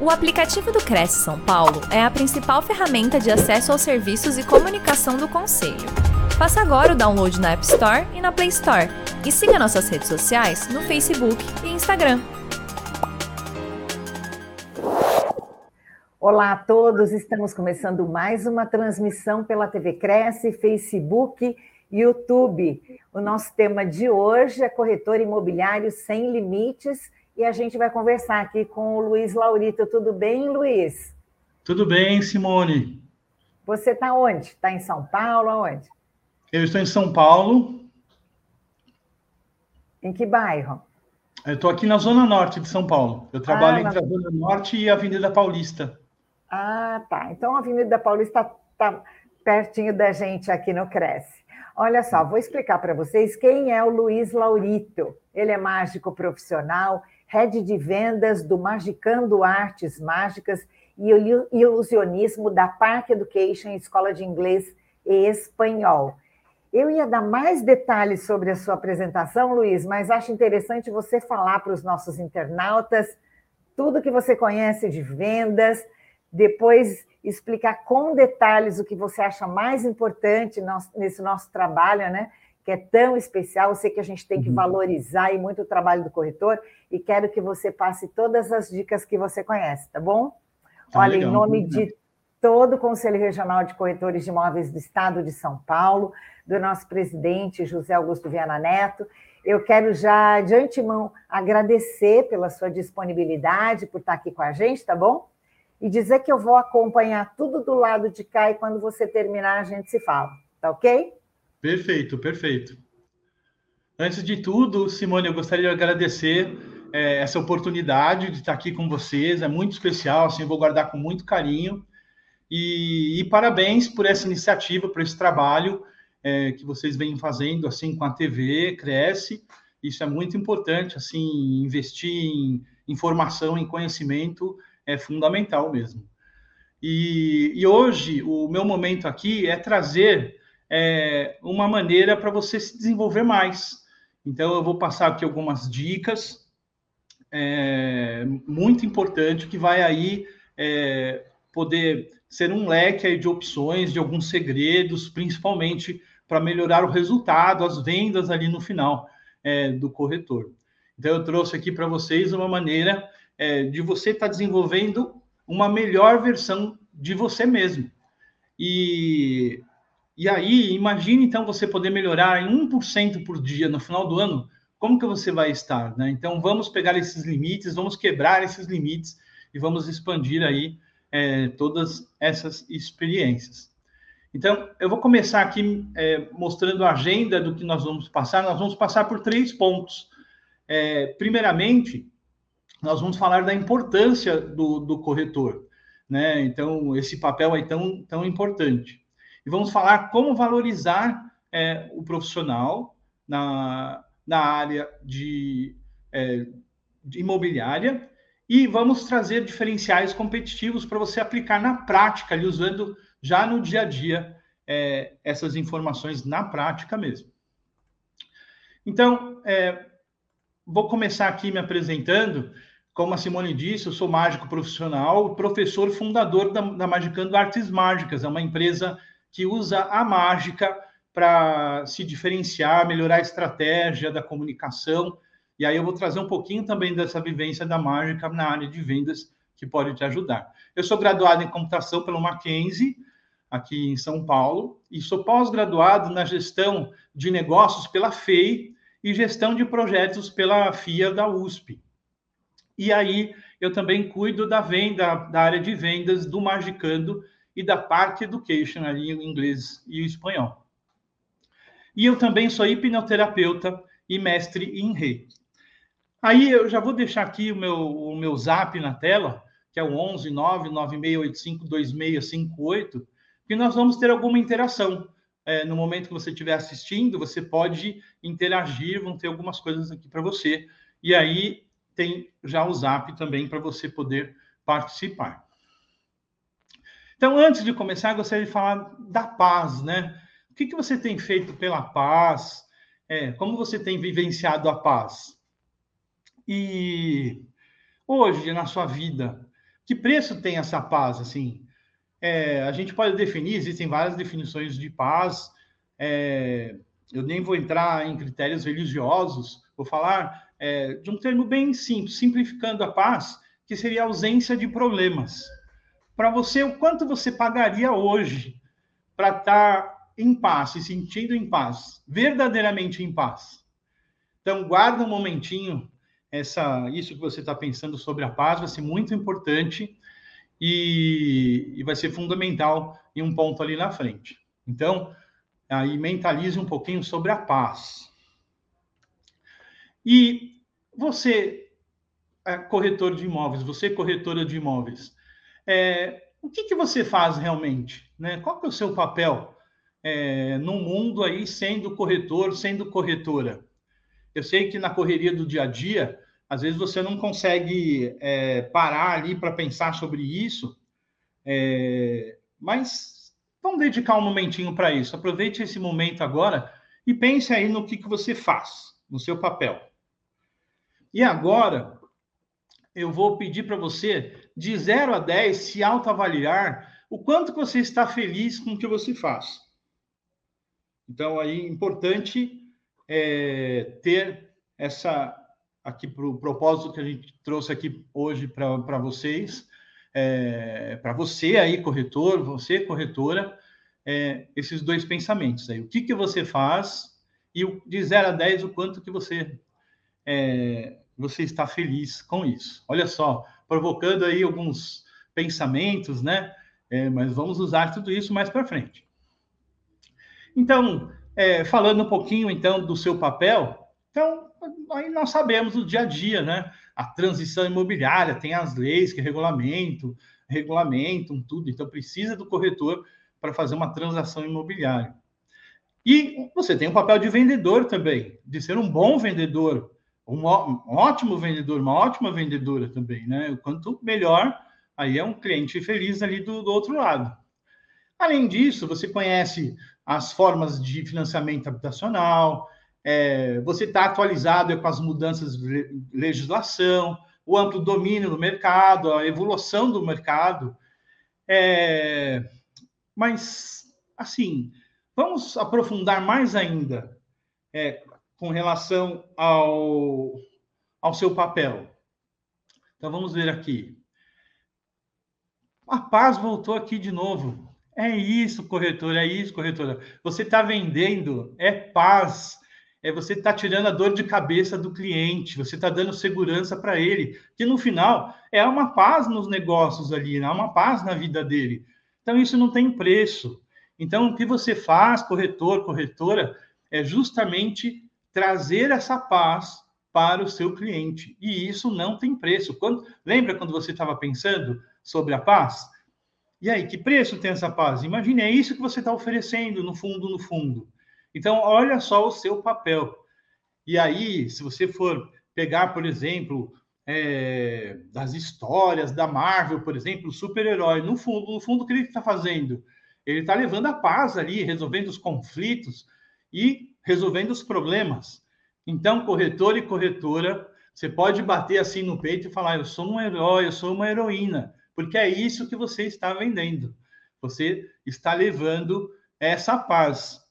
O aplicativo do Cresce São Paulo é a principal ferramenta de acesso aos serviços e comunicação do Conselho. Faça agora o download na App Store e na Play Store. E siga nossas redes sociais no Facebook e Instagram. Olá a todos, estamos começando mais uma transmissão pela TV Cresce, Facebook e YouTube. O nosso tema de hoje é corretor imobiliário sem limites e a gente vai conversar aqui com o Luiz Laurito. Tudo bem, Luiz? Tudo bem, Simone. Você está onde? Está em São Paulo? Aonde? Eu estou em São Paulo. Em que bairro? Eu estou aqui na Zona Norte de São Paulo. Eu trabalho ah, entre a Zona Norte e a Avenida Paulista. Ah, tá. Então a Avenida Paulista está tá pertinho da gente aqui no Cresce. Olha só, vou explicar para vocês quem é o Luiz Laurito. Ele é mágico profissional, head de vendas do Magicando Artes Mágicas e ilusionismo da Park Education, Escola de Inglês e Espanhol. Eu ia dar mais detalhes sobre a sua apresentação, Luiz, mas acho interessante você falar para os nossos internautas tudo que você conhece de vendas, depois explicar com detalhes o que você acha mais importante nesse nosso trabalho, né? que é tão especial. Eu sei que a gente tem que uhum. valorizar e muito o trabalho do corretor e quero que você passe todas as dicas que você conhece, tá bom? Tá Olha, legal. em nome de todo o Conselho Regional de Corretores de Imóveis do Estado de São Paulo, do nosso presidente José Augusto Viana Neto, eu quero já de antemão agradecer pela sua disponibilidade, por estar aqui com a gente, tá bom? E dizer que eu vou acompanhar tudo do lado de cá e quando você terminar a gente se fala, tá ok? Perfeito, perfeito. Antes de tudo, Simone, eu gostaria de agradecer é, essa oportunidade de estar aqui com vocês. É muito especial, assim, eu vou guardar com muito carinho. E, e parabéns por essa iniciativa, por esse trabalho é, que vocês vêm fazendo, assim, com a TV, cresce. Isso é muito importante, assim, investir em informação, em conhecimento é fundamental mesmo. E, e hoje, o meu momento aqui é trazer é, uma maneira para você se desenvolver mais. Então, eu vou passar aqui algumas dicas é, muito importante que vai aí é, poder ser um leque aí de opções, de alguns segredos, principalmente para melhorar o resultado, as vendas ali no final é, do corretor. Então, eu trouxe aqui para vocês uma maneira é, de você estar tá desenvolvendo uma melhor versão de você mesmo. E e aí, imagine então você poder melhorar em 1% por dia no final do ano, como que você vai estar, né? Então, vamos pegar esses limites, vamos quebrar esses limites e vamos expandir aí é, todas essas experiências. Então, eu vou começar aqui é, mostrando a agenda do que nós vamos passar. Nós vamos passar por três pontos. É, primeiramente, nós vamos falar da importância do, do corretor, né? Então, esse papel é tão, tão importante e vamos falar como valorizar é, o profissional na, na área de, é, de imobiliária e vamos trazer diferenciais competitivos para você aplicar na prática, ali, usando já no dia a dia é, essas informações na prática mesmo. Então, é, vou começar aqui me apresentando. Como a Simone disse, eu sou mágico profissional, professor fundador da, da Magicando Artes Mágicas, é uma empresa que usa a mágica para se diferenciar, melhorar a estratégia da comunicação. E aí eu vou trazer um pouquinho também dessa vivência da mágica na área de vendas que pode te ajudar. Eu sou graduado em computação pelo Mackenzie, aqui em São Paulo, e sou pós-graduado na gestão de negócios pela FEI e gestão de projetos pela FIA da USP. E aí eu também cuido da venda, da área de vendas do Magicando, e da Park Education, ali em inglês e espanhol. E eu também sou hipnoterapeuta e mestre em reiki. Aí eu já vou deixar aqui o meu, o meu zap na tela, que é o 11 99685 2658, que nós vamos ter alguma interação. É, no momento que você estiver assistindo, você pode interagir, vão ter algumas coisas aqui para você. E aí tem já o zap também para você poder participar. Então, antes de começar, gostaria de falar da paz, né? Que, que você tem feito pela paz? É, como você tem vivenciado a paz? E hoje, na sua vida, que preço tem essa paz? Assim, é, a gente pode definir, existem várias definições de paz. É, eu nem vou entrar em critérios religiosos, vou falar é, de um termo bem simples, simplificando a paz, que seria a ausência de problemas. Para você, o quanto você pagaria hoje para estar tá em paz, se sentindo em paz, verdadeiramente em paz? Então, guarda um momentinho essa, isso que você está pensando sobre a paz, vai ser muito importante e, e vai ser fundamental em um ponto ali na frente. Então, aí mentalize um pouquinho sobre a paz. E você, é corretor de imóveis, você corretora de imóveis, é, o que, que você faz realmente? Né? Qual que é o seu papel é, no mundo aí, sendo corretor, sendo corretora? Eu sei que na correria do dia a dia, às vezes você não consegue é, parar ali para pensar sobre isso, é, mas vamos dedicar um momentinho para isso. Aproveite esse momento agora e pense aí no que, que você faz, no seu papel. E agora, eu vou pedir para você, de 0 a 10, se autoavaliar o quanto você está feliz com o que você faz. Então, aí, importante é, ter essa aqui para o propósito que a gente trouxe aqui hoje para vocês, é, para você aí, corretor, você, corretora, é, esses dois pensamentos aí. O que, que você faz e de 0 a 10, o quanto que você, é, você está feliz com isso. Olha só, provocando aí alguns pensamentos, né? É, mas vamos usar tudo isso mais para frente. Então, é, falando um pouquinho, então, do seu papel, então, aí nós sabemos o dia a dia, né? A transição imobiliária tem as leis que regulamentam, regulamentam tudo, então precisa do corretor para fazer uma transação imobiliária. E você tem o um papel de vendedor também, de ser um bom vendedor, um ótimo vendedor, uma ótima vendedora também, né? Quanto melhor, aí é um cliente feliz ali do, do outro lado. Além disso, você conhece as formas de financiamento habitacional, é, você está atualizado com as mudanças de legislação, o amplo domínio do mercado, a evolução do mercado. É, mas, assim, vamos aprofundar mais ainda é, com relação ao, ao seu papel. Então, vamos ver aqui. A paz voltou aqui de novo. É isso, corretor, é isso, corretora. Você está vendendo, é paz é você está tirando a dor de cabeça do cliente, você está dando segurança para ele, que no final é uma paz nos negócios ali, é uma paz na vida dele. Então isso não tem preço. Então o que você faz, corretor, corretora, é justamente trazer essa paz para o seu cliente. E isso não tem preço. Quando, lembra quando você estava pensando sobre a paz? E aí, que preço tem essa paz? Imagine, é isso que você está oferecendo no fundo, no fundo. Então, olha só o seu papel. E aí, se você for pegar, por exemplo, é, das histórias da Marvel, por exemplo, o super-herói, no fundo, no fundo, o que ele está fazendo? Ele está levando a paz ali, resolvendo os conflitos e resolvendo os problemas. Então, corretor e corretora, você pode bater assim no peito e falar: eu sou um herói, eu sou uma heroína, porque é isso que você está vendendo. Você está levando essa paz.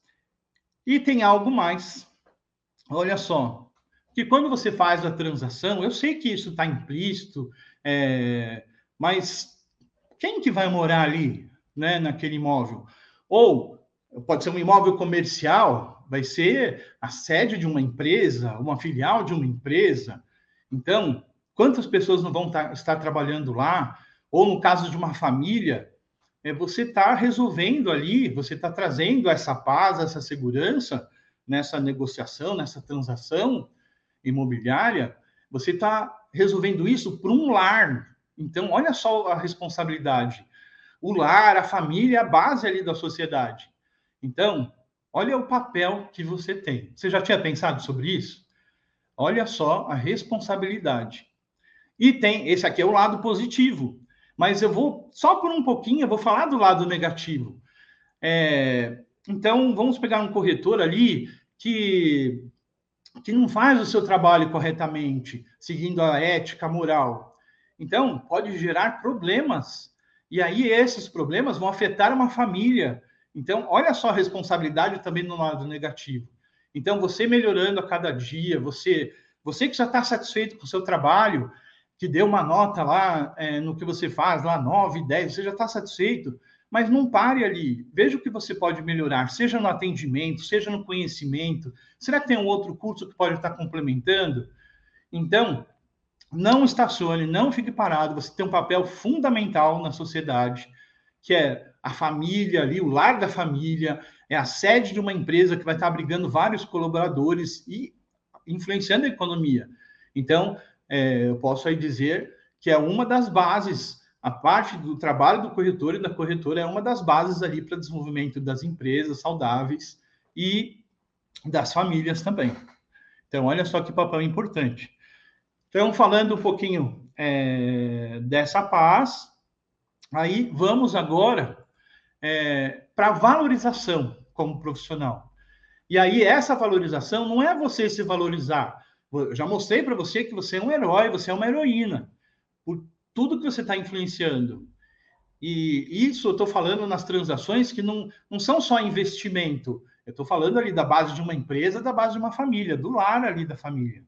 E tem algo mais. Olha só, que quando você faz a transação, eu sei que isso está implícito, é, mas quem que vai morar ali, né, naquele imóvel? Ou pode ser um imóvel comercial, vai ser a sede de uma empresa, uma filial de uma empresa. Então, quantas pessoas não vão tá, estar trabalhando lá? Ou no caso de uma família, é você está resolvendo ali, você está trazendo essa paz, essa segurança nessa negociação, nessa transação imobiliária, você está resolvendo isso para um lar. Então, olha só a responsabilidade. O lar, a família, é a base ali da sociedade. Então, olha o papel que você tem. Você já tinha pensado sobre isso? Olha só a responsabilidade. E tem, esse aqui é o lado positivo mas eu vou, só por um pouquinho, eu vou falar do lado negativo. É, então, vamos pegar um corretor ali que, que não faz o seu trabalho corretamente, seguindo a ética, a moral. Então, pode gerar problemas. E aí, esses problemas vão afetar uma família. Então, olha só a responsabilidade também no lado negativo. Então, você melhorando a cada dia, você, você que já está satisfeito com o seu trabalho, que deu uma nota lá é, no que você faz, lá 9, 10, você já está satisfeito, mas não pare ali. Veja o que você pode melhorar, seja no atendimento, seja no conhecimento. Será que tem um outro curso que pode estar complementando? Então, não estacione, não fique parado. Você tem um papel fundamental na sociedade, que é a família ali, o lar da família, é a sede de uma empresa que vai estar abrigando vários colaboradores e influenciando a economia. Então, é, eu posso aí dizer que é uma das bases, a parte do trabalho do corretor e da corretora é uma das bases ali para desenvolvimento das empresas saudáveis e das famílias também. Então, olha só que papel importante. Então, falando um pouquinho é, dessa paz, aí vamos agora é, para valorização como profissional. E aí, essa valorização não é você se valorizar, eu já mostrei para você que você é um herói, você é uma heroína, por tudo que você está influenciando. E isso eu estou falando nas transações que não, não são só investimento. Eu estou falando ali da base de uma empresa, da base de uma família, do lar ali da família.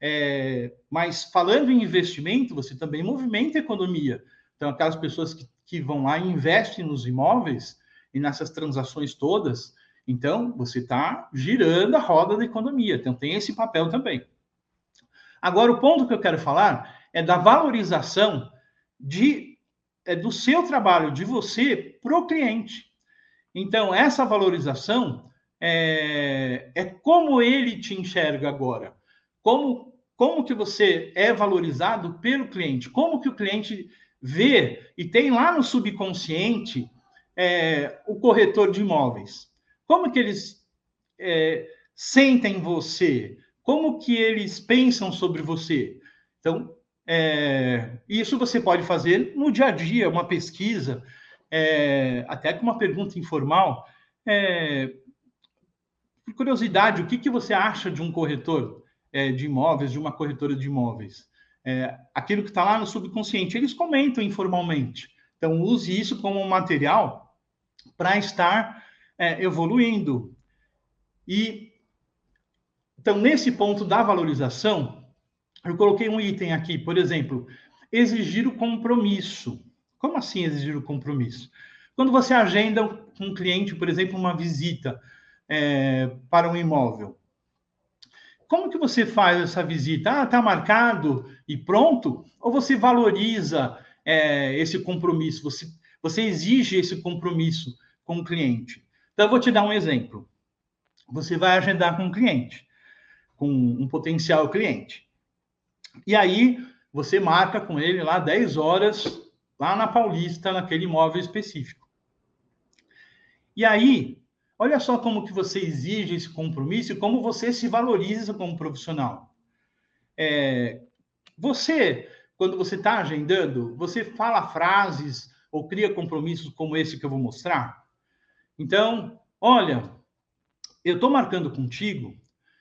É, mas falando em investimento, você também movimenta a economia. Então, aquelas pessoas que, que vão lá e investem nos imóveis e nessas transações todas, então, você está girando a roda da economia. Então, tem esse papel também. Agora, o ponto que eu quero falar é da valorização de, é do seu trabalho, de você, para o cliente. Então, essa valorização é, é como ele te enxerga agora. Como, como que você é valorizado pelo cliente. Como que o cliente vê e tem lá no subconsciente é, o corretor de imóveis. Como que eles é, sentem você? Como que eles pensam sobre você? Então, é, isso você pode fazer no dia a dia, uma pesquisa, é, até com uma pergunta informal. É, por curiosidade, o que, que você acha de um corretor é, de imóveis, de uma corretora de imóveis? É, aquilo que está lá no subconsciente, eles comentam informalmente. Então, use isso como material para estar é, evoluindo. E então, nesse ponto da valorização, eu coloquei um item aqui, por exemplo, exigir o compromisso. Como assim exigir o compromisso? Quando você agenda com um cliente, por exemplo, uma visita é, para um imóvel, como que você faz essa visita? Ah, está marcado e pronto? Ou você valoriza é, esse compromisso? Você, você exige esse compromisso com o cliente? Então, eu vou te dar um exemplo. Você vai agendar com um cliente, com um potencial cliente. E aí, você marca com ele lá 10 horas, lá na Paulista, naquele imóvel específico. E aí, olha só como que você exige esse compromisso e como você se valoriza como profissional. É, você, quando você está agendando, você fala frases ou cria compromissos como esse que eu vou mostrar? Então, olha, eu estou marcando contigo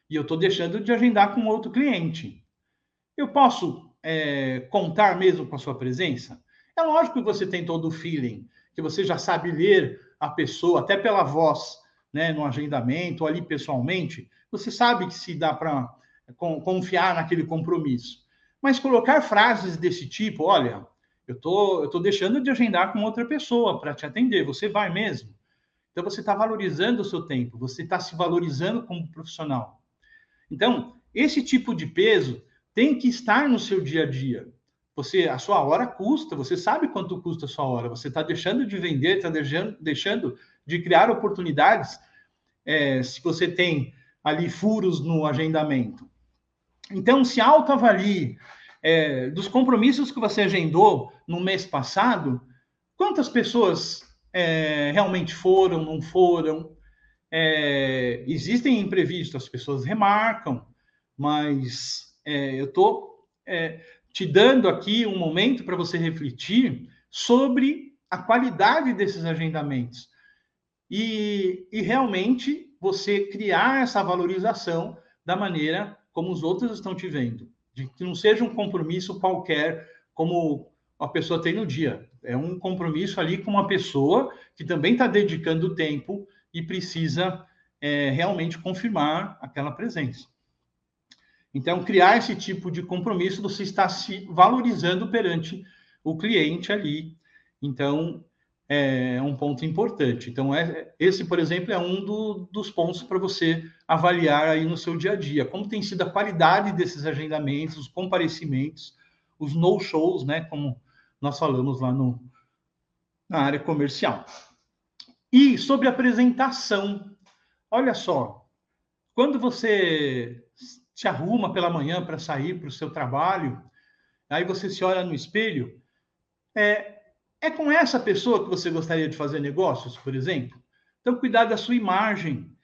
e eu estou deixando de agendar com outro cliente. Eu posso é, contar mesmo com a sua presença? É lógico que você tem todo o feeling, que você já sabe ler a pessoa, até pela voz, né, no agendamento, ali pessoalmente, você sabe que se dá para confiar naquele compromisso. Mas colocar frases desse tipo, olha, eu tô, tô deixando de agendar com outra pessoa para te atender, você vai mesmo? Então, você está valorizando o seu tempo, você está se valorizando como profissional. Então, esse tipo de peso tem que estar no seu dia a dia. Você, a sua hora custa, você sabe quanto custa a sua hora, você está deixando de vender, está deixando, deixando de criar oportunidades é, se você tem ali furos no agendamento. Então, se autoavalie é, dos compromissos que você agendou no mês passado, quantas pessoas é, realmente foram, não foram. É, existem imprevistos, as pessoas remarcam, mas é, eu estou é, te dando aqui um momento para você refletir sobre a qualidade desses agendamentos e, e realmente você criar essa valorização da maneira como os outros estão te vendo, de que não seja um compromisso qualquer como a pessoa tem no dia. É um compromisso ali com uma pessoa que também está dedicando tempo e precisa é, realmente confirmar aquela presença. Então, criar esse tipo de compromisso, você está se valorizando perante o cliente ali. Então, é um ponto importante. Então, é, esse, por exemplo, é um do, dos pontos para você avaliar aí no seu dia a dia. Como tem sido a qualidade desses agendamentos, os comparecimentos, os no-shows, né? Como nós falamos lá no, na área comercial. E sobre apresentação, olha só, quando você se arruma pela manhã para sair para o seu trabalho, aí você se olha no espelho, é, é com essa pessoa que você gostaria de fazer negócios, por exemplo? Então, cuidar da sua imagem.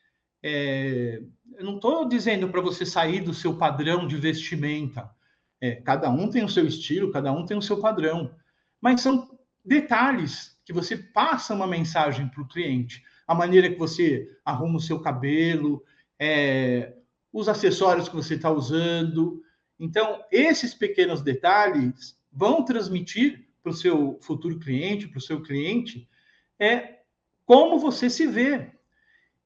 É, eu não estou dizendo para você sair do seu padrão de vestimenta. É, cada um tem o seu estilo, cada um tem o seu padrão. Mas são detalhes que você passa uma mensagem para o cliente. A maneira que você arruma o seu cabelo, é, os acessórios que você está usando. Então, esses pequenos detalhes vão transmitir para o seu futuro cliente, para o seu cliente, é como você se vê.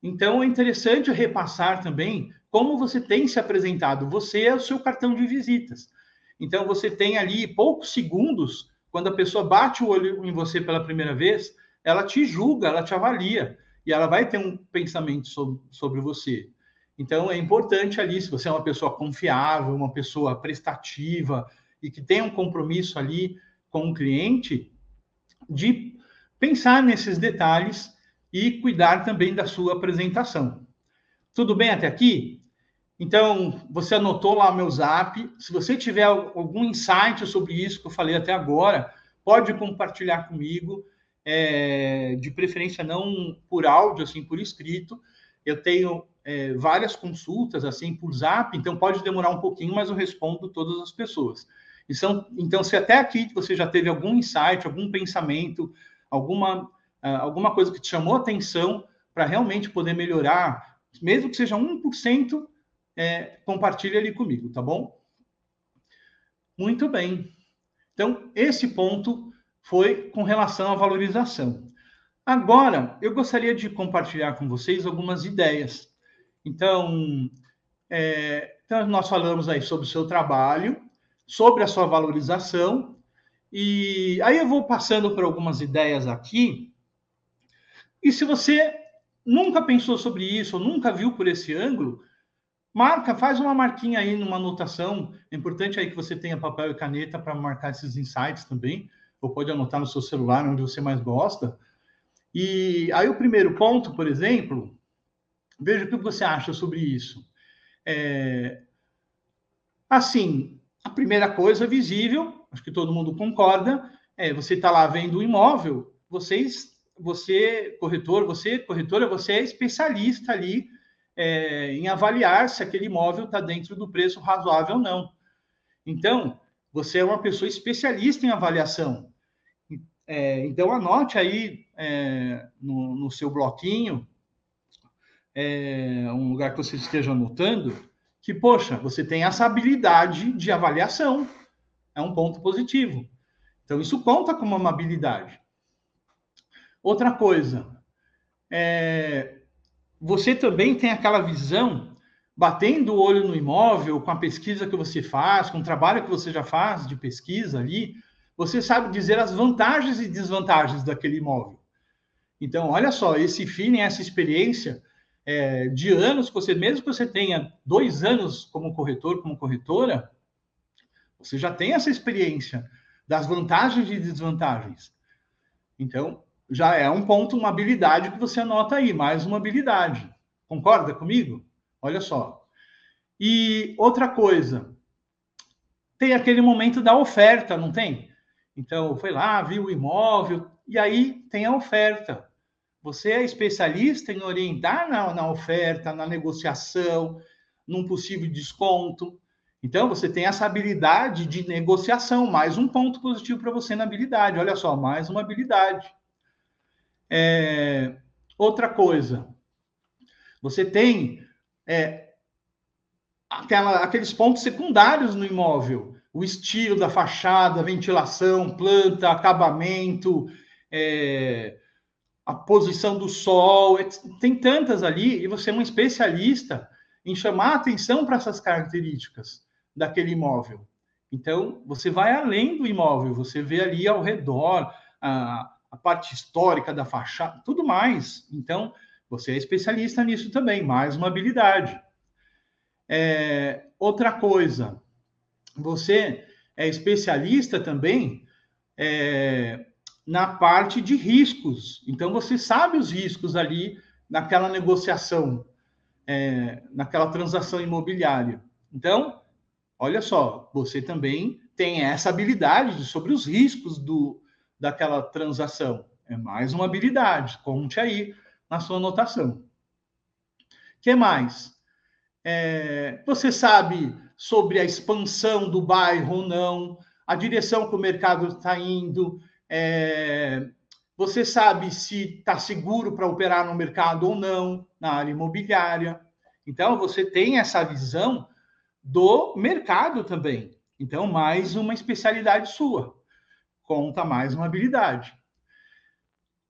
Então, é interessante repassar também como você tem se apresentado. Você é o seu cartão de visitas. Então, você tem ali poucos segundos, quando a pessoa bate o olho em você pela primeira vez, ela te julga, ela te avalia, e ela vai ter um pensamento sobre, sobre você. Então, é importante ali, se você é uma pessoa confiável, uma pessoa prestativa e que tem um compromisso ali com o cliente de pensar nesses detalhes e cuidar também da sua apresentação. Tudo bem até aqui? Então, você anotou lá o meu zap. Se você tiver algum insight sobre isso que eu falei até agora, pode compartilhar comigo, é, de preferência não por áudio, assim, por escrito. Eu tenho é, várias consultas, assim, por zap, então pode demorar um pouquinho, mas eu respondo todas as pessoas. Então, então, se até aqui você já teve algum insight, algum pensamento, alguma, ah, alguma coisa que te chamou atenção para realmente poder melhorar, mesmo que seja 1%, é, compartilhe ali comigo, tá bom? Muito bem. Então, esse ponto foi com relação à valorização. Agora, eu gostaria de compartilhar com vocês algumas ideias. Então, é, então nós falamos aí sobre o seu trabalho, sobre a sua valorização. E aí eu vou passando por algumas ideias aqui. E se você nunca pensou sobre isso, ou nunca viu por esse ângulo, marca, faz uma marquinha aí numa anotação. É importante aí que você tenha papel e caneta para marcar esses insights também, ou pode anotar no seu celular, onde você mais gosta. E aí o primeiro ponto, por exemplo, veja o que você acha sobre isso. É, assim, a primeira coisa visível, acho que todo mundo concorda, é você está lá vendo o imóvel, vocês, você, corretor, você, corretora, você é especialista ali é, em avaliar se aquele imóvel está dentro do preço razoável ou não. Então, você é uma pessoa especialista em avaliação. É, então, anote aí é, no, no, seu bloquinho, é, um lugar que você esteja anotando, que, poxa, você tem essa habilidade de avaliação. É um ponto positivo. Então, isso conta como uma habilidade. Outra coisa, é, você também tem aquela visão, batendo o olho no imóvel, com a pesquisa que você faz, com o trabalho que você já faz de pesquisa ali, você sabe dizer as vantagens e desvantagens daquele imóvel. Então, olha só, esse feeling, essa experiência, é, de anos, você mesmo que você tenha dois anos como corretor, como corretora, você já tem essa experiência das vantagens e desvantagens. Então, já é um ponto, uma habilidade que você anota aí, mais uma habilidade. Concorda comigo? Olha só. E outra coisa, tem aquele momento da oferta, não tem? Então, foi lá, viu o imóvel, e aí tem a oferta. Você é especialista em orientar na, na oferta, na negociação, num possível desconto. Então, você tem essa habilidade de negociação, mais um ponto positivo para você na habilidade. Olha só, mais uma habilidade. É, outra coisa, você tem é, aquela, aqueles pontos secundários no imóvel. o estilo da fachada, ventilação, planta, acabamento, é, a posição do sol, tem tantas ali, e você é um especialista em chamar atenção para essas características daquele imóvel. Então, você vai além do imóvel, você vê ali ao redor a, a parte histórica da fachada, tudo mais. Então, você é especialista nisso também, mais uma habilidade. É, outra coisa, você é especialista também é, na parte de riscos. Então, você sabe os riscos ali naquela negociação, é, naquela transação imobiliária. Então, olha só, você também tem essa habilidade sobre os riscos do, daquela transação. É mais uma habilidade, conte aí na sua anotação. Que mais? É, você sabe sobre a expansão do bairro ou não, a direção que o mercado está indo, é, você sabe se está seguro para operar no mercado ou não, na área imobiliária. Então, você tem essa visão do mercado também. Então, mais uma especialidade sua. Conta mais uma habilidade.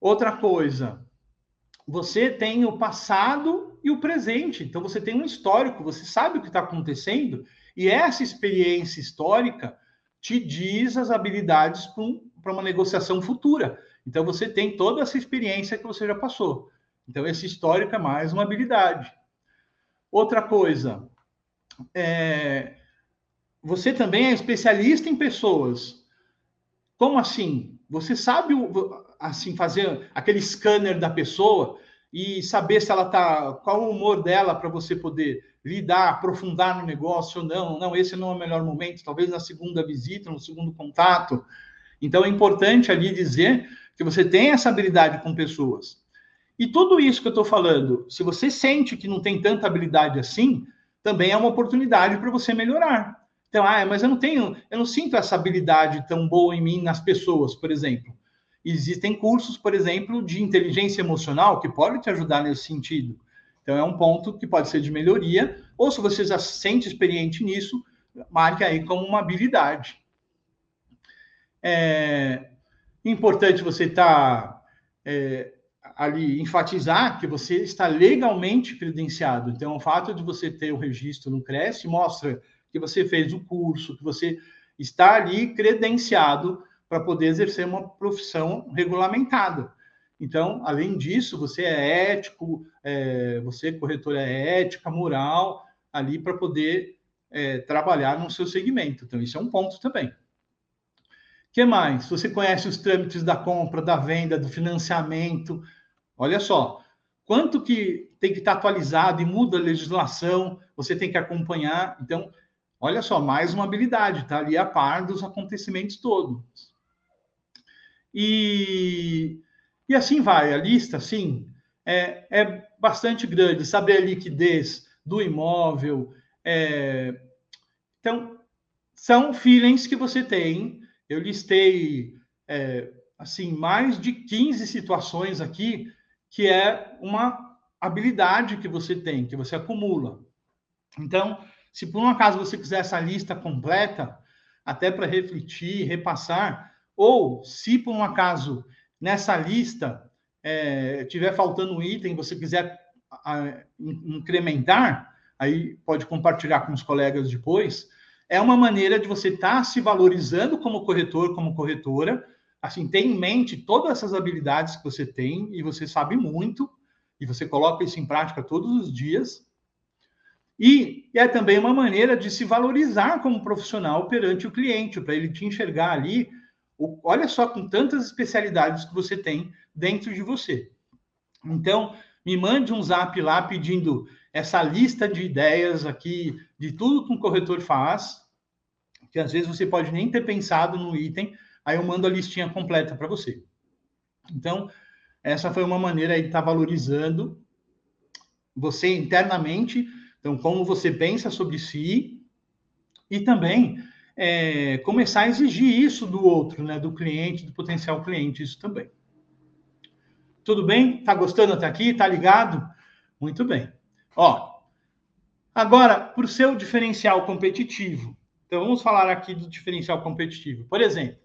Outra coisa, você tem o passado e o presente. Então, você tem um histórico, você sabe o que está acontecendo, e essa experiência histórica te diz as habilidades para uma negociação futura. Então, você tem toda essa experiência que você já passou. Então, esse histórico é mais uma habilidade. Outra coisa, é, você também é especialista em pessoas. Como assim? Você sabe assim fazer aquele scanner da pessoa e saber se ela tá qual o humor dela para você poder lidar, aprofundar no negócio ou não. Não, esse não é o melhor momento, talvez na segunda visita, no segundo contato. Então é importante ali dizer que você tem essa habilidade com pessoas. E tudo isso que eu estou falando, se você sente que não tem tanta habilidade assim, também é uma oportunidade para você melhorar. Então, ah, mas eu não tenho, eu não sinto essa habilidade tão boa em mim nas pessoas, por exemplo. Existem cursos, por exemplo, de inteligência emocional que podem te ajudar nesse sentido. Então, é um ponto que pode ser de melhoria, ou se você já se sente experiente nisso, marque aí como uma habilidade. É importante você estar tá, é, ali, enfatizar que você está legalmente credenciado. Então, o fato de você ter o registro no Cresce mostra que você fez o curso, que você está ali credenciado para poder exercer uma profissão regulamentada. Então, além disso, você é ético, é, você, corretor, é ética, moral, ali para poder é, trabalhar no seu segmento. Então, isso é um ponto também. O que mais? Você conhece os trâmites da compra, da venda, do financiamento. Olha só, quanto que tem que estar atualizado e muda a legislação, você tem que acompanhar. Então, olha só, mais uma habilidade, está ali a par dos acontecimentos todos. E e assim vai, a lista, sim, é, é bastante grande. Saber a liquidez do imóvel. É... Então, são feelings que você tem. Eu listei, é, assim, mais de 15 situações aqui, que é uma habilidade que você tem, que você acumula. Então, se por um acaso você quiser essa lista completa, até para refletir, repassar, ou se por um acaso nessa lista é, tiver faltando um item, você quiser a, incrementar, aí pode compartilhar com os colegas depois. É uma maneira de você estar tá se valorizando como corretor, como corretora. Assim, tem em mente todas essas habilidades que você tem e você sabe muito, e você coloca isso em prática todos os dias. E é também uma maneira de se valorizar como profissional perante o cliente, para ele te enxergar ali olha só com tantas especialidades que você tem dentro de você. Então, me mande um zap lá pedindo essa lista de ideias aqui, de tudo que um corretor faz, que às vezes você pode nem ter pensado no item, aí eu mando a listinha completa para você. Então, essa foi uma maneira de estar tá valorizando você internamente, então, como você pensa sobre si, e também é, começar a exigir isso do outro, né, do cliente, do potencial cliente, isso também. Tudo bem? Tá gostando até aqui? Tá ligado? Muito bem. Ó, agora, o seu diferencial competitivo, Então, vamos falar aqui do diferencial competitivo. Por exemplo,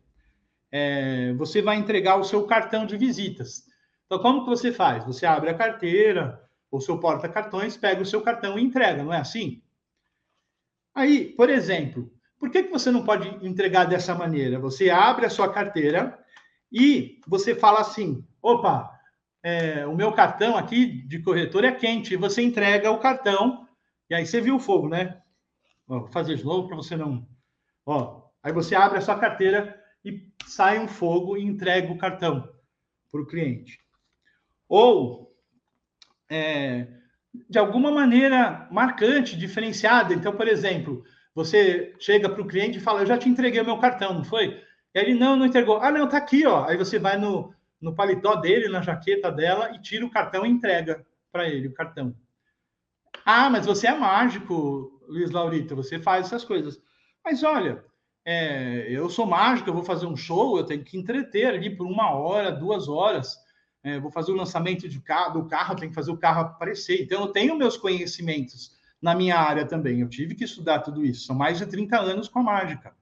é, você vai entregar o seu cartão de visitas. Então, como que você faz? Você abre a carteira, o seu porta-cartões, pega o seu cartão e entrega, não é assim? Aí, por exemplo, por que, que você não pode entregar dessa maneira? Você abre a sua carteira e você fala assim: opa, é, o meu cartão aqui de corretor é quente, e você entrega o cartão, e aí você viu o fogo, né? Vou fazer de novo para você não. Ó, aí você abre a sua carteira e sai um fogo e entrega o cartão para o cliente. Ou é, de alguma maneira marcante, diferenciada. Então, por exemplo, você chega para o cliente e fala: Eu já te entreguei o meu cartão, não foi? Ele não, não entregou. Ah, não, tá aqui, ó. Aí você vai no, no paletó dele, na jaqueta dela, e tira o cartão e entrega para ele o cartão. Ah, mas você é mágico, Luiz Laurito, você faz essas coisas. Mas olha, é, eu sou mágico, eu vou fazer um show, eu tenho que entreter ali por uma hora, duas horas. É, vou fazer o lançamento de carro, do carro, tenho que fazer o carro aparecer. Então, eu tenho meus conhecimentos na minha área também. Eu tive que estudar tudo isso. São mais de 30 anos com a mágica.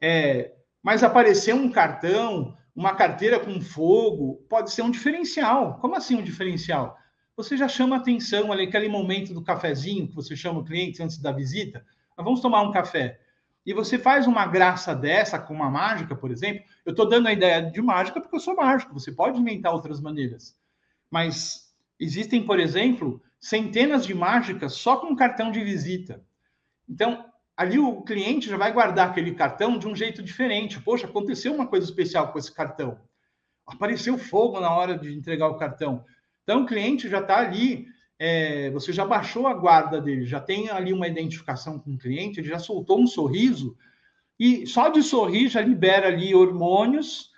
É, mas aparecer um cartão, uma carteira com fogo, pode ser um diferencial. Como assim um diferencial? Você já chama atenção ali, aquele momento do cafezinho que você chama o cliente antes da visita. vamos tomar um café e você faz uma graça dessa com uma mágica, por exemplo, eu estou dando a ideia de mágica porque eu sou mágico, você pode inventar outras maneiras. Mas existem, por exemplo, centenas de mágicas só com cartão de visita. Então, ali o cliente já vai guardar aquele cartão de um jeito diferente. Poxa, aconteceu uma coisa especial com esse cartão. Apareceu fogo na hora de entregar o cartão. Então, o cliente já está ali é, você já baixou a guarda dele, já tem ali uma identificação com o cliente, ele já soltou um sorriso, e só de sorrir já libera ali hormônios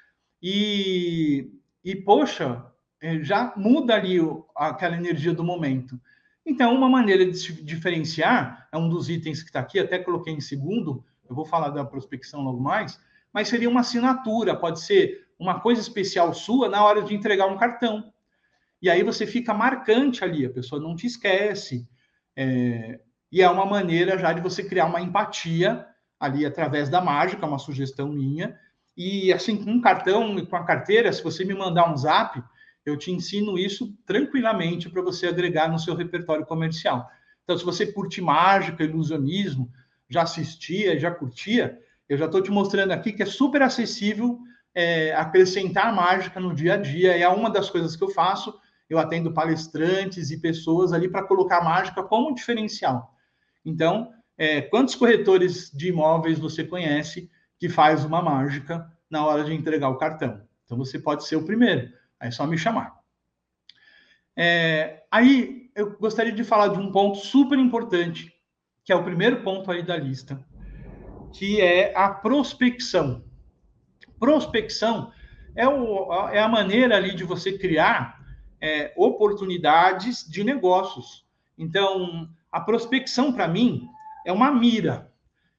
e, e poxa, é, já muda ali aquela energia do momento. Então, uma maneira de se diferenciar, é um dos itens que está aqui, até coloquei em segundo, eu vou falar da prospecção logo mais, mas seria uma assinatura, pode ser uma coisa especial sua na hora de entregar um cartão. E aí você fica marcante ali, a pessoa não te esquece. É, e é uma maneira já de você criar uma empatia ali através da mágica, uma sugestão minha. E assim, com um cartão com a carteira, se você me mandar um zap, eu te ensino isso tranquilamente para você agregar no seu repertório comercial. Então, se você curte mágica, ilusionismo, já assistia, já curtia, eu já estou te mostrando aqui que é super acessível é, acrescentar mágica no dia a dia. É uma das coisas que eu faço eu atendo palestrantes e pessoas ali para colocar mágica como diferencial. Então, é, quantos corretores de imóveis você conhece que faz uma mágica na hora de entregar o cartão? Então, você pode ser o primeiro. Aí é só me chamar. É, aí, eu gostaria de falar de um ponto super importante, que é o primeiro ponto aí da lista, que é a prospecção. Prospecção é, o, é a maneira ali de você criar é, oportunidades de negócios. Então, a prospecção, para mim, é uma mira.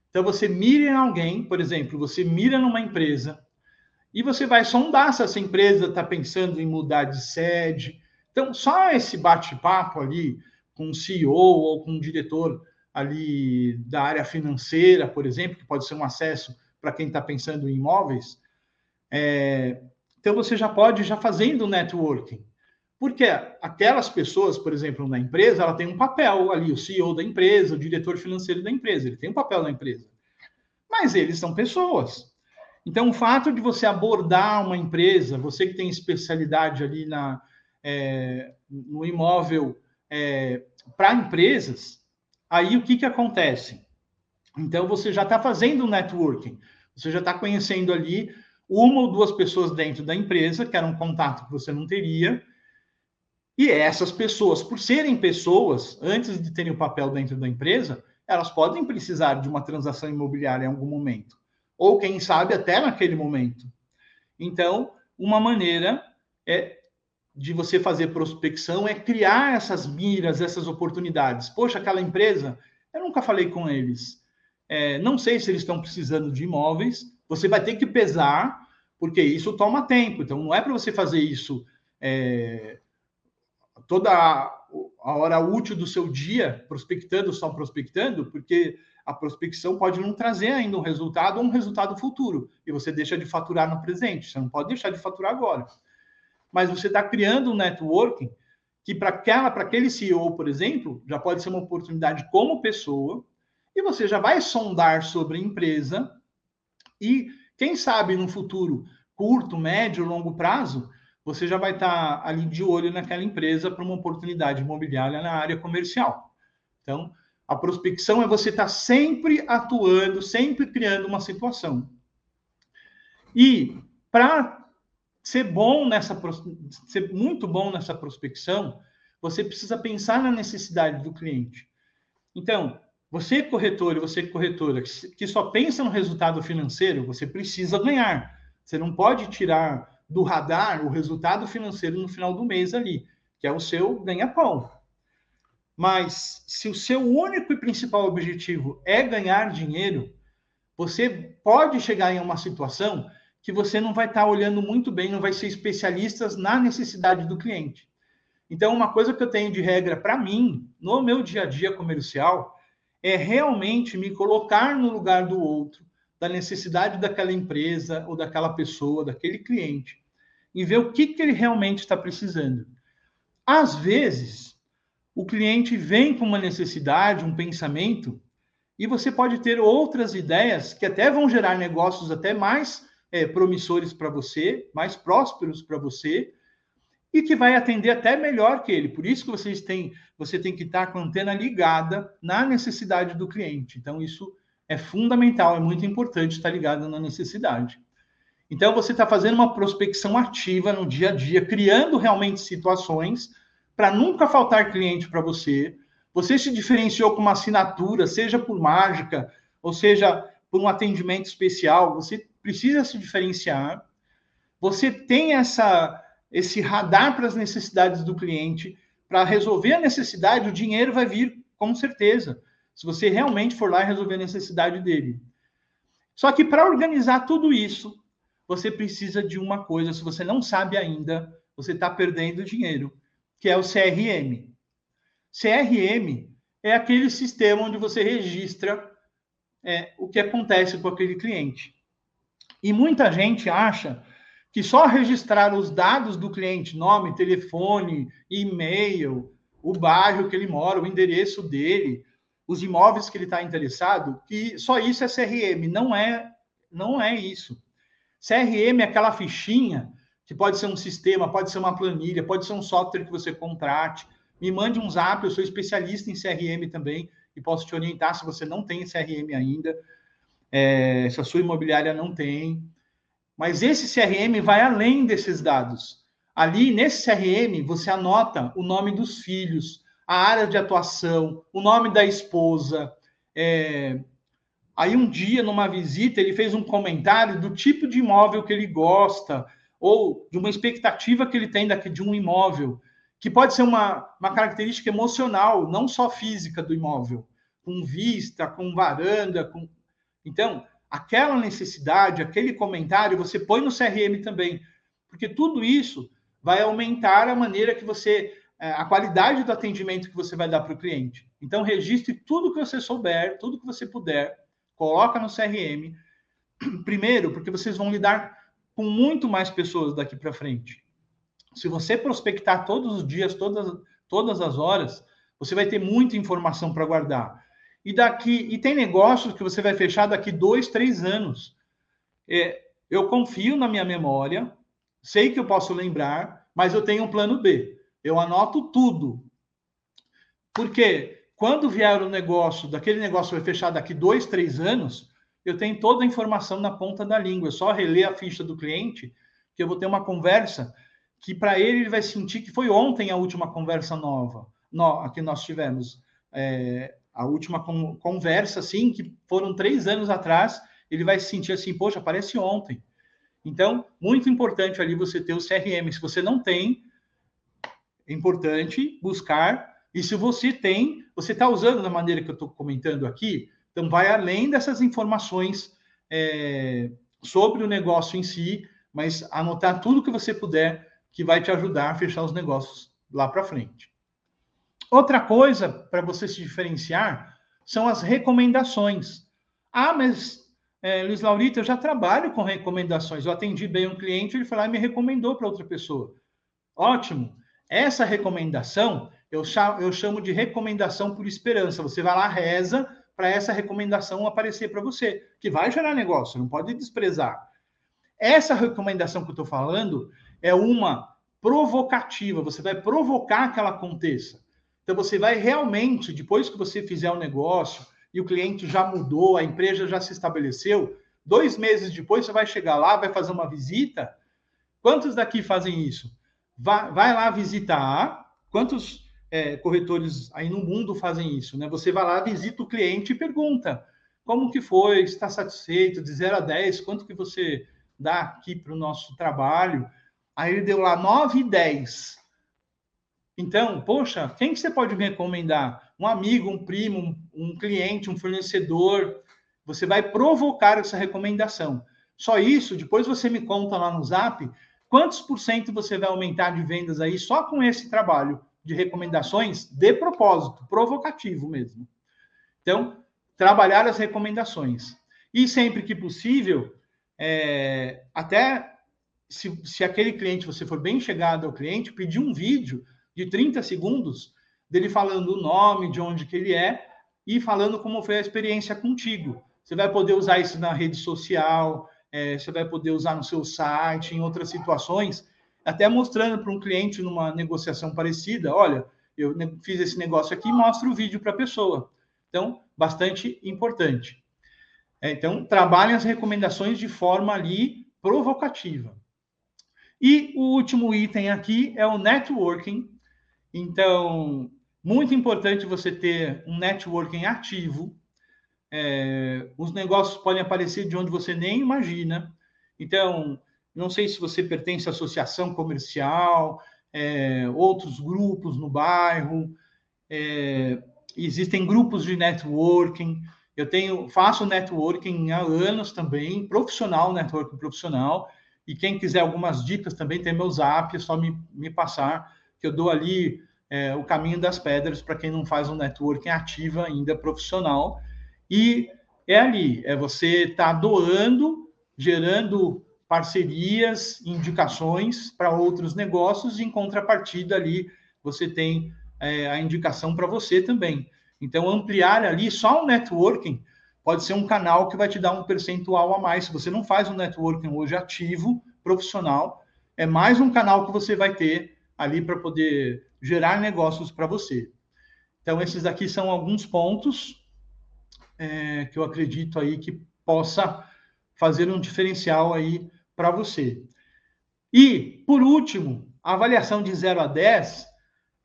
Então, você mira em alguém, por exemplo, você mira numa empresa e você vai sondar se essa empresa está pensando em mudar de sede. Então, só esse bate-papo ali com o CEO ou com o diretor ali da área financeira, por exemplo, que pode ser um acesso para quem está pensando em imóveis. É, então, você já pode já fazendo networking. Porque aquelas pessoas, por exemplo, na empresa, ela tem um papel ali, o CEO da empresa, o diretor financeiro da empresa, ele tem um papel na empresa. Mas eles são pessoas. Então, o fato de você abordar uma empresa, você que tem especialidade ali na, é, no imóvel é, para empresas, aí o que, que acontece? Então, você já está fazendo networking, você já está conhecendo ali uma ou duas pessoas dentro da empresa, que era um contato que você não teria, e essas pessoas, por serem pessoas, antes de terem o papel dentro da empresa, elas podem precisar de uma transação imobiliária em algum momento. Ou, quem sabe, até naquele momento. Então, uma maneira é de você fazer prospecção é criar essas miras, essas oportunidades. Poxa, aquela empresa, eu nunca falei com eles. É, não sei se eles estão precisando de imóveis. Você vai ter que pesar, porque isso toma tempo. Então, não é para você fazer isso é, toda a hora útil do seu dia prospectando, só prospectando, porque a prospecção pode não trazer ainda um resultado ou um resultado futuro, e você deixa de faturar no presente, você não pode deixar de faturar agora. Mas você está criando um networking que para aquele CEO, por exemplo, já pode ser uma oportunidade como pessoa, e você já vai sondar sobre a empresa, e quem sabe no futuro, curto, médio, longo prazo, você já vai estar ali de olho naquela empresa para uma oportunidade imobiliária na área comercial. Então, a prospecção é você estar sempre atuando, sempre criando uma situação. E para ser bom nessa ser muito bom nessa prospecção, você precisa pensar na necessidade do cliente. Então, você corretor você corretora que só pensa no resultado financeiro, você precisa ganhar. Você não pode tirar do radar o resultado financeiro no final do mês ali, que é o seu ganha-pão. Mas se o seu único e principal objetivo é ganhar dinheiro, você pode chegar em uma situação que você não vai estar olhando muito bem, não vai ser especialista na necessidade do cliente. Então, uma coisa que eu tenho de regra para mim, no meu dia a dia comercial, é realmente me colocar no lugar do outro, da necessidade daquela empresa ou daquela pessoa, daquele cliente, e ver o que, que ele realmente está precisando. Às vezes, o cliente vem com uma necessidade, um pensamento, e você pode ter outras ideias que até vão gerar negócios até mais é, promissores para você, mais prósperos para você, e que vai atender até melhor que ele. Por isso que vocês têm, você tem que estar com a antena ligada na necessidade do cliente. Então, isso é fundamental, é muito importante estar ligado na necessidade. Então, você está fazendo uma prospecção ativa no dia a dia, criando realmente situações para nunca faltar cliente para você. Você se diferenciou com uma assinatura, seja por mágica, ou seja por um atendimento especial. Você precisa se diferenciar. Você tem essa esse radar para as necessidades do cliente, para resolver a necessidade, o dinheiro vai vir com certeza, se você realmente for lá e resolver a necessidade dele. Só que para organizar tudo isso, você precisa de uma coisa, se você não sabe ainda, você está perdendo dinheiro, que é o CRM. CRM é aquele sistema onde você registra é, o que acontece com aquele cliente. E muita gente acha que só registrar os dados do cliente, nome, telefone, e-mail, o bairro que ele mora, o endereço dele, os imóveis que ele está interessado, que só isso é CRM, não é, não é isso. CRM é aquela fichinha que pode ser um sistema, pode ser uma planilha, pode ser um software que você contrate. Me mande um zap, eu sou especialista em CRM também e posso te orientar se você não tem CRM ainda, é, se a sua imobiliária não tem. Mas esse CRM vai além desses dados. Ali, nesse CRM, você anota o nome dos filhos, a área de atuação, o nome da esposa. É... Aí, um dia, numa visita, ele fez um comentário do tipo de imóvel que ele gosta, ou de uma expectativa que ele tem daqui de um imóvel, que pode ser uma, uma característica emocional, não só física do imóvel, com vista, com varanda, com. Então, aquela necessidade, aquele comentário, você põe no CRM também, porque tudo isso vai aumentar a maneira que você, é, a qualidade do atendimento que você vai dar para o cliente. Então, registre tudo que você souber, tudo que você puder, coloca no CRM. Primeiro, porque vocês vão lidar com muito mais pessoas daqui para frente. Se você prospectar todos os dias, todas, todas as horas, você vai ter muita informação para guardar. E daqui e tem negócios que você vai fechar daqui dois, três anos. É, eu confio na minha memória, sei que eu posso lembrar, mas eu tenho um plano B. Eu anoto tudo. Porque quando vier o negócio, daquele negócio vai fechar daqui dois, três anos, eu tenho toda a informação na ponta da língua. É só reler a ficha do cliente, que eu vou ter uma conversa que para ele ele vai sentir que foi ontem a última conversa nova no, que nós tivemos. É, a última con conversa, assim, que foram três anos atrás, ele vai se sentir assim, poxa, parece ontem. Então, muito importante ali você ter o CRM. Se você não tem, é importante buscar. E se você tem, você está usando da maneira que eu estou comentando aqui, então vai além dessas informações é, sobre o negócio em si, mas anotar tudo que você puder que vai te ajudar a fechar os negócios lá para frente. Outra coisa para você se diferenciar, são as recomendações. Ah, mas é, Luiz Laurita, eu já trabalho com recomendações. Eu atendi bem um cliente, ele lá e me recomendou para outra pessoa. Ótimo. Essa recomendação eu chamo, eu chamo de recomendação por esperança. Você vai lá, reza para essa recomendação aparecer para você, que vai gerar negócio, não pode desprezar. Essa recomendação que eu estou falando é uma provocativa, você vai provocar que ela aconteça. Então, você vai realmente, depois que você fizer o um negócio e o cliente já mudou, a empresa já se estabeleceu, dois meses depois você vai chegar lá, vai fazer uma visita. Quantos daqui fazem isso? Vai, vai lá visitar. Quantos é, corretores aí no mundo fazem isso, né? Você vai lá, visita o cliente e pergunta como que foi, está satisfeito, de 0 a 10, quanto que você dá aqui para o nosso trabalho? Aí ele deu lá 9 e 10. Então, poxa, quem que você pode me recomendar? Um amigo, um primo, um, cliente, um fornecedor. Você vai provocar essa recomendação. Só isso, depois você me conta lá no Zap quantos por cento você vai aumentar de vendas aí só com esse trabalho de recomendações de propósito, provocativo mesmo. Então, trabalhar as recomendações. E sempre que possível, é, até se, se aquele cliente, você for bem chegado ao cliente, pedir um vídeo de 30 segundos dele falando o nome, de onde que ele é e falando como foi a experiência contigo. Você vai poder usar isso na rede social, é, você vai poder usar no seu site, em outras situações, até mostrando para um cliente numa negociação parecida, olha, eu fiz esse negócio aqui, mostra o vídeo para a pessoa. Então, bastante importante. É, então, trabalhem as recomendações de forma ali provocativa. E o último item aqui é o networking. Então, muito importante você ter um networking ativo. É, os negócios podem aparecer de onde você nem imagina. Então, não sei se você pertence à associação comercial, é, outros grupos no bairro. É, existem grupos de networking. Eu tenho, faço networking há anos também, profissional, networking profissional. E quem quiser algumas dicas também tem meu zap, é só me, me passar, que eu dou ali é, o caminho das pedras para quem não faz um networking ativo ainda profissional. E é ali, é você estar tá doando, gerando parcerias, indicações para outros negócios, e em contrapartida ali você tem é, a indicação para você também. Então, ampliar ali só o networking pode ser um canal que vai te dar um percentual a mais. Se você não faz um networking hoje ativo, profissional, é mais um canal que você vai ter ali para poder gerar negócios para você. Então, esses aqui são alguns pontos é, que eu acredito aí que possa fazer um diferencial aí para você. E, por último, a avaliação de 0 a 10,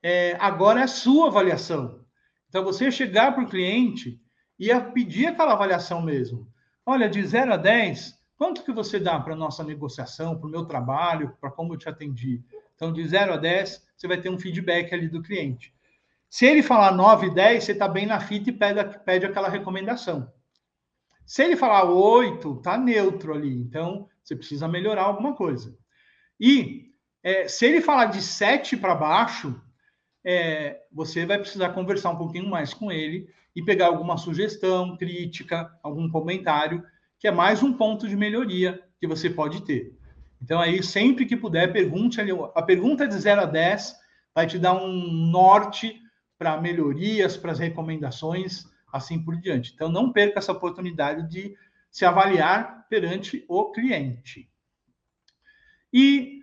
é, agora é a sua avaliação. Então, você chegar para o cliente e pedir aquela avaliação mesmo. Olha, de 0 a 10, quanto que você dá para a nossa negociação, para o meu trabalho, para como eu te atendi? Então, de 0 a 10, você vai ter um feedback ali do cliente. Se ele falar 9, 10, você está bem na fita e pede, pede aquela recomendação. Se ele falar 8, está neutro ali. Então, você precisa melhorar alguma coisa. E é, se ele falar de 7 para baixo, é, você vai precisar conversar um pouquinho mais com ele e pegar alguma sugestão, crítica, algum comentário, que é mais um ponto de melhoria que você pode ter. Então, aí, sempre que puder, pergunte ali. A pergunta de 0 a 10 vai te dar um norte para melhorias, para as recomendações, assim por diante. Então, não perca essa oportunidade de se avaliar perante o cliente. E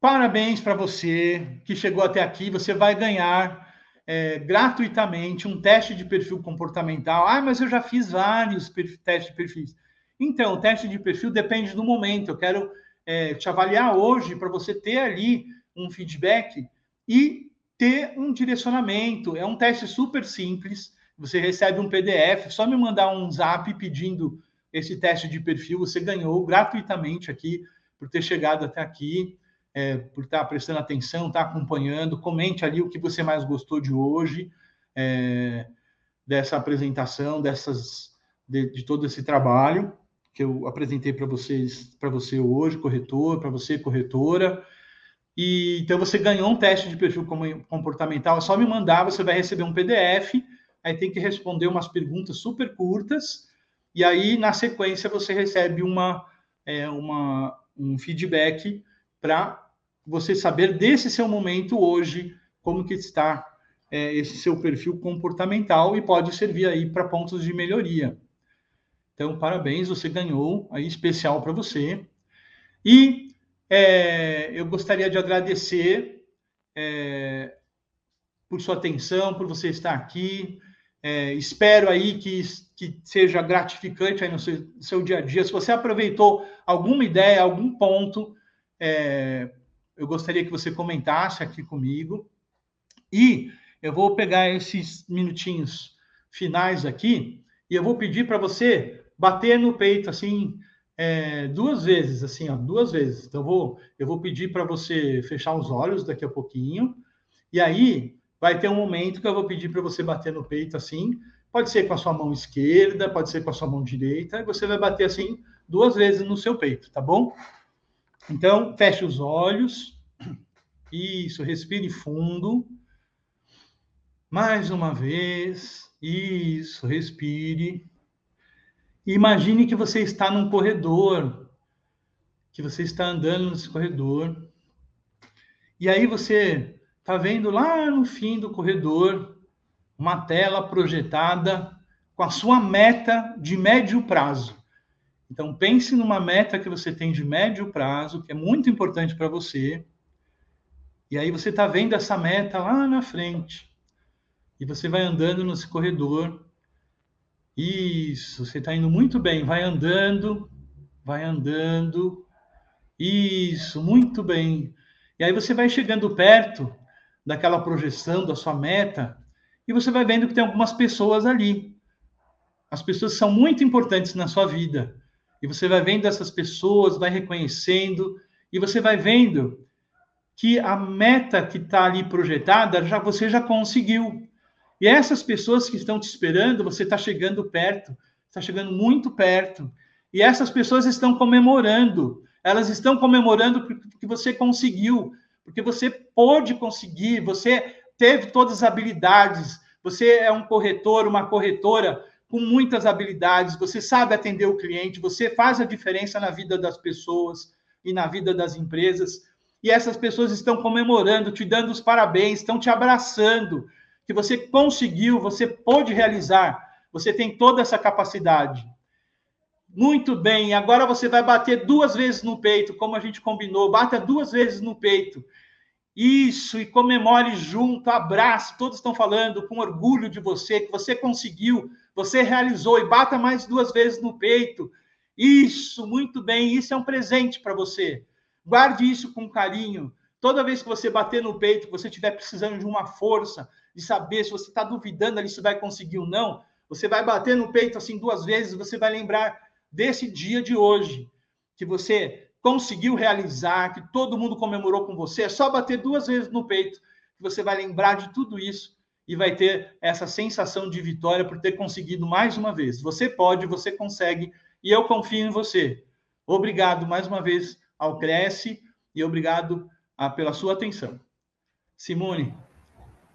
parabéns para você que chegou até aqui. Você vai ganhar é, gratuitamente um teste de perfil comportamental. Ah, mas eu já fiz vários testes de perfis. Então, o teste de perfil depende do momento. Eu quero é, te avaliar hoje para você ter ali um feedback e ter um direcionamento. É um teste super simples. Você recebe um PDF, só me mandar um zap pedindo esse teste de perfil. Você ganhou gratuitamente aqui por ter chegado até aqui, é, por estar prestando atenção, estar acompanhando. Comente ali o que você mais gostou de hoje, é, dessa apresentação, dessas, de, de, todo esse trabalho que eu apresentei para vocês, para você hoje, corretor, para você, corretora. E então você ganhou um teste de perfil comportamental. É só me mandar, você vai receber um PDF aí tem que responder umas perguntas super curtas, e aí, na sequência, você recebe uma, é, uma, um feedback para você saber desse seu momento hoje, como que está é, esse seu perfil comportamental e pode servir aí para pontos de melhoria. Então, parabéns, você ganhou aí especial para você. E é, eu gostaria de agradecer é, por sua atenção, por você estar aqui. É, espero aí que, que seja gratificante aí no seu, seu, dia a dia. Se você aproveitou alguma ideia, algum ponto, é, eu gostaria que você comentasse aqui comigo. E eu vou pegar esses minutinhos finais aqui e eu vou pedir para você bater no peito assim é, duas vezes, assim, ó, duas vezes. Então eu vou, eu vou pedir para você fechar os olhos daqui a pouquinho e aí vai ter um momento que eu vou pedir para você bater no peito assim. Pode ser com a sua mão esquerda, pode ser com a sua mão direita. E você vai bater assim duas vezes no seu peito, tá bom? Então feche os olhos. Isso, respire fundo. Mais uma vez. Isso, respire. Imagine que você está num corredor, que você está andando nesse corredor, e aí você está vendo lá no fim do corredor uma tela projetada com a sua meta de médio prazo. Então pense numa meta que você tem de médio prazo, que é muito importante para você. E aí você está vendo essa meta lá na frente. E você vai andando nesse corredor isso, você está indo muito bem. Vai andando, vai andando. Isso, muito bem. E aí você vai chegando perto daquela projeção da sua meta e você vai vendo que tem algumas pessoas ali. As pessoas são muito importantes na sua vida. E você vai vendo essas pessoas, vai reconhecendo e você vai vendo que a meta que está ali projetada já você já conseguiu. E essas pessoas que estão te esperando, você está chegando perto, está chegando muito perto. E essas pessoas estão comemorando. Elas estão comemorando porque você conseguiu, porque você pôde conseguir, você teve todas as habilidades. Você é um corretor, uma corretora com muitas habilidades. Você sabe atender o cliente, você faz a diferença na vida das pessoas e na vida das empresas. E essas pessoas estão comemorando, te dando os parabéns, estão te abraçando que você conseguiu, você pôde realizar, você tem toda essa capacidade. Muito bem, agora você vai bater duas vezes no peito, como a gente combinou, bata duas vezes no peito. Isso, e comemore junto, abrace, todos estão falando com orgulho de você, que você conseguiu, você realizou, e bata mais duas vezes no peito. Isso, muito bem, isso é um presente para você. Guarde isso com carinho. Toda vez que você bater no peito, que você estiver precisando de uma força, de saber se você está duvidando ali se vai conseguir ou não, você vai bater no peito assim duas vezes, você vai lembrar desse dia de hoje, que você conseguiu realizar, que todo mundo comemorou com você, é só bater duas vezes no peito, que você vai lembrar de tudo isso e vai ter essa sensação de vitória por ter conseguido mais uma vez. Você pode, você consegue, e eu confio em você. Obrigado mais uma vez ao Cresce e obrigado ah, pela sua atenção. Simone,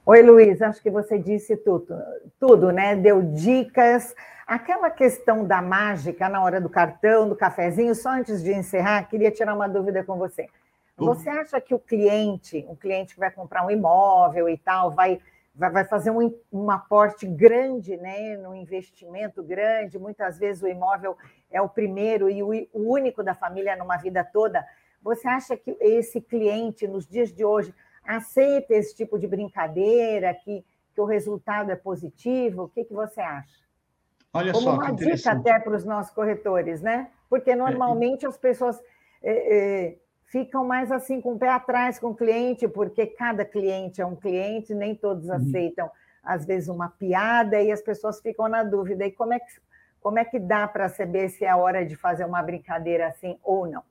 Oi, Luiz, acho que você disse tudo, tudo, né? Deu dicas. Aquela questão da mágica na hora do cartão, do cafezinho, só antes de encerrar, queria tirar uma dúvida com você. Você acha que o cliente, o cliente que vai comprar um imóvel e tal, vai, vai, vai fazer um, um aporte grande, né? No investimento grande, muitas vezes o imóvel é o primeiro e o, o único da família numa vida toda. Você acha que esse cliente, nos dias de hoje, aceita esse tipo de brincadeira, que, que o resultado é positivo? O que, que você acha? Olha Como só, uma dica até para os nossos corretores, né? Porque normalmente é, as pessoas é, é, ficam mais assim com o pé atrás com o cliente, porque cada cliente é um cliente, nem todos uhum. aceitam, às vezes, uma piada, e as pessoas ficam na dúvida. E como é que, como é que dá para saber se é hora de fazer uma brincadeira assim ou não?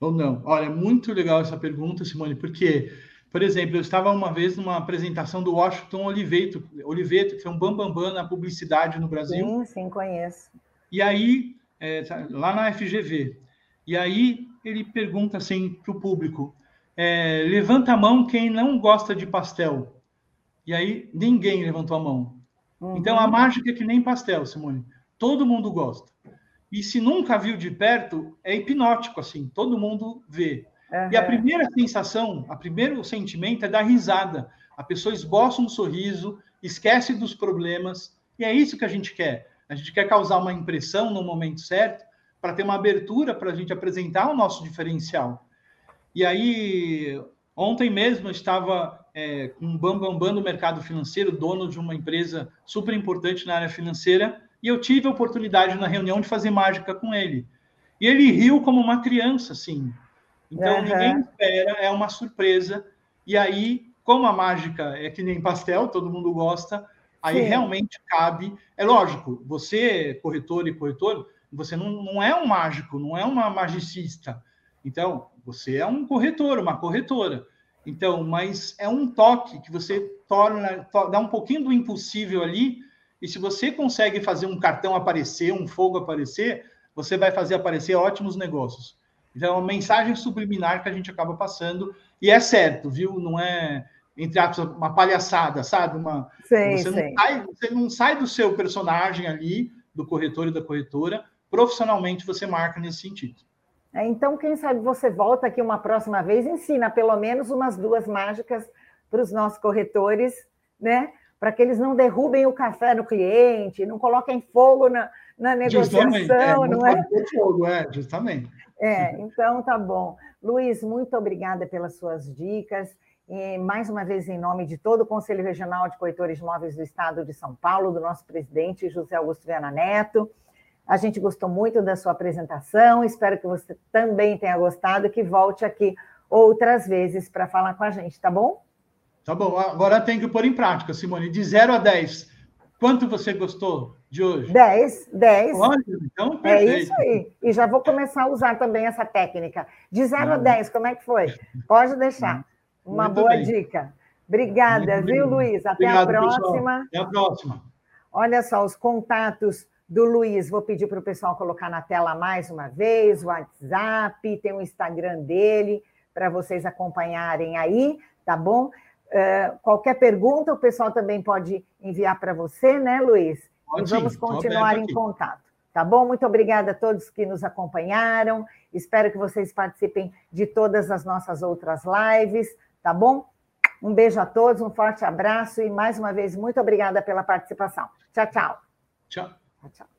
Ou não. Olha, muito legal essa pergunta, Simone, porque por exemplo, eu estava uma vez numa apresentação do Washington Oliveto, Oliveto que foi um bambambam bam, bam na publicidade no Brasil. Sim, sim, conheço. E aí, é, tá, lá na FGV, e aí ele pergunta assim para o público: é, levanta a mão quem não gosta de pastel. E aí ninguém levantou a mão. Uhum. Então, a mágica é que nem pastel, Simone. Todo mundo gosta. E se nunca viu de perto, é hipnótico, assim, todo mundo vê. Uhum. E a primeira sensação, a primeiro sentimento é dar risada. A pessoa esboça um sorriso, esquece dos problemas, e é isso que a gente quer. A gente quer causar uma impressão no momento certo para ter uma abertura para a gente apresentar o nosso diferencial. E aí, ontem mesmo eu estava é, com um bambambam bam, bam do mercado financeiro, dono de uma empresa super importante na área financeira, e eu tive a oportunidade na reunião de fazer mágica com ele. E ele riu como uma criança, assim. Então, uhum. ninguém espera, é uma surpresa. E aí, como a mágica é que nem pastel, todo mundo gosta, aí Sim. realmente cabe. É lógico, você, corretor e corretor, você não, não é um mágico, não é uma magicista. Então, você é um corretor, uma corretora. Então, mas é um toque que você torna, dá um pouquinho do impossível ali, e se você consegue fazer um cartão aparecer, um fogo aparecer, você vai fazer aparecer ótimos negócios. É uma mensagem subliminar que a gente acaba passando, e é certo, viu? Não é, entre aspas, uma palhaçada, sabe? Uma, sim, você, sim. Não sai, você não sai do seu personagem ali, do corretor e da corretora, profissionalmente você marca nesse sentido. É, então, quem sabe você volta aqui uma próxima vez, ensina pelo menos umas duas mágicas para os nossos corretores, né? Para que eles não derrubem o café no cliente, não coloquem fogo na, na negociação, é, não é? Fogo, é, justamente. É, então tá bom. Luiz, muito obrigada pelas suas dicas. E, mais uma vez, em nome de todo o Conselho Regional de Corretores Móveis do Estado de São Paulo, do nosso presidente José Augusto Viana Neto, a gente gostou muito da sua apresentação, espero que você também tenha gostado e que volte aqui outras vezes para falar com a gente, tá bom? Tá bom, agora tem que pôr em prática, Simone. De 0 a 10, quanto você gostou de hoje? 10, 10. Olha, então, perfeito. É isso aí. E já vou começar a usar também essa técnica. De 0 a 10, como é que foi? Pode deixar. Uma Muito boa bem. dica. Obrigada, Muito viu, bem. Luiz? Até Obrigado, a próxima. Pessoal. Até a próxima. Olha só, os contatos do Luiz, vou pedir para o pessoal colocar na tela mais uma vez, o WhatsApp, tem o Instagram dele, para vocês acompanharem aí, tá bom? Uh, qualquer pergunta, o pessoal também pode enviar para você, né, Luiz? Pode, e vamos continuar em contato. Tá bom? Muito obrigada a todos que nos acompanharam. Espero que vocês participem de todas as nossas outras lives, tá bom? Um beijo a todos, um forte abraço e mais uma vez muito obrigada pela participação. Tchau, tchau. Tchau. Tchau.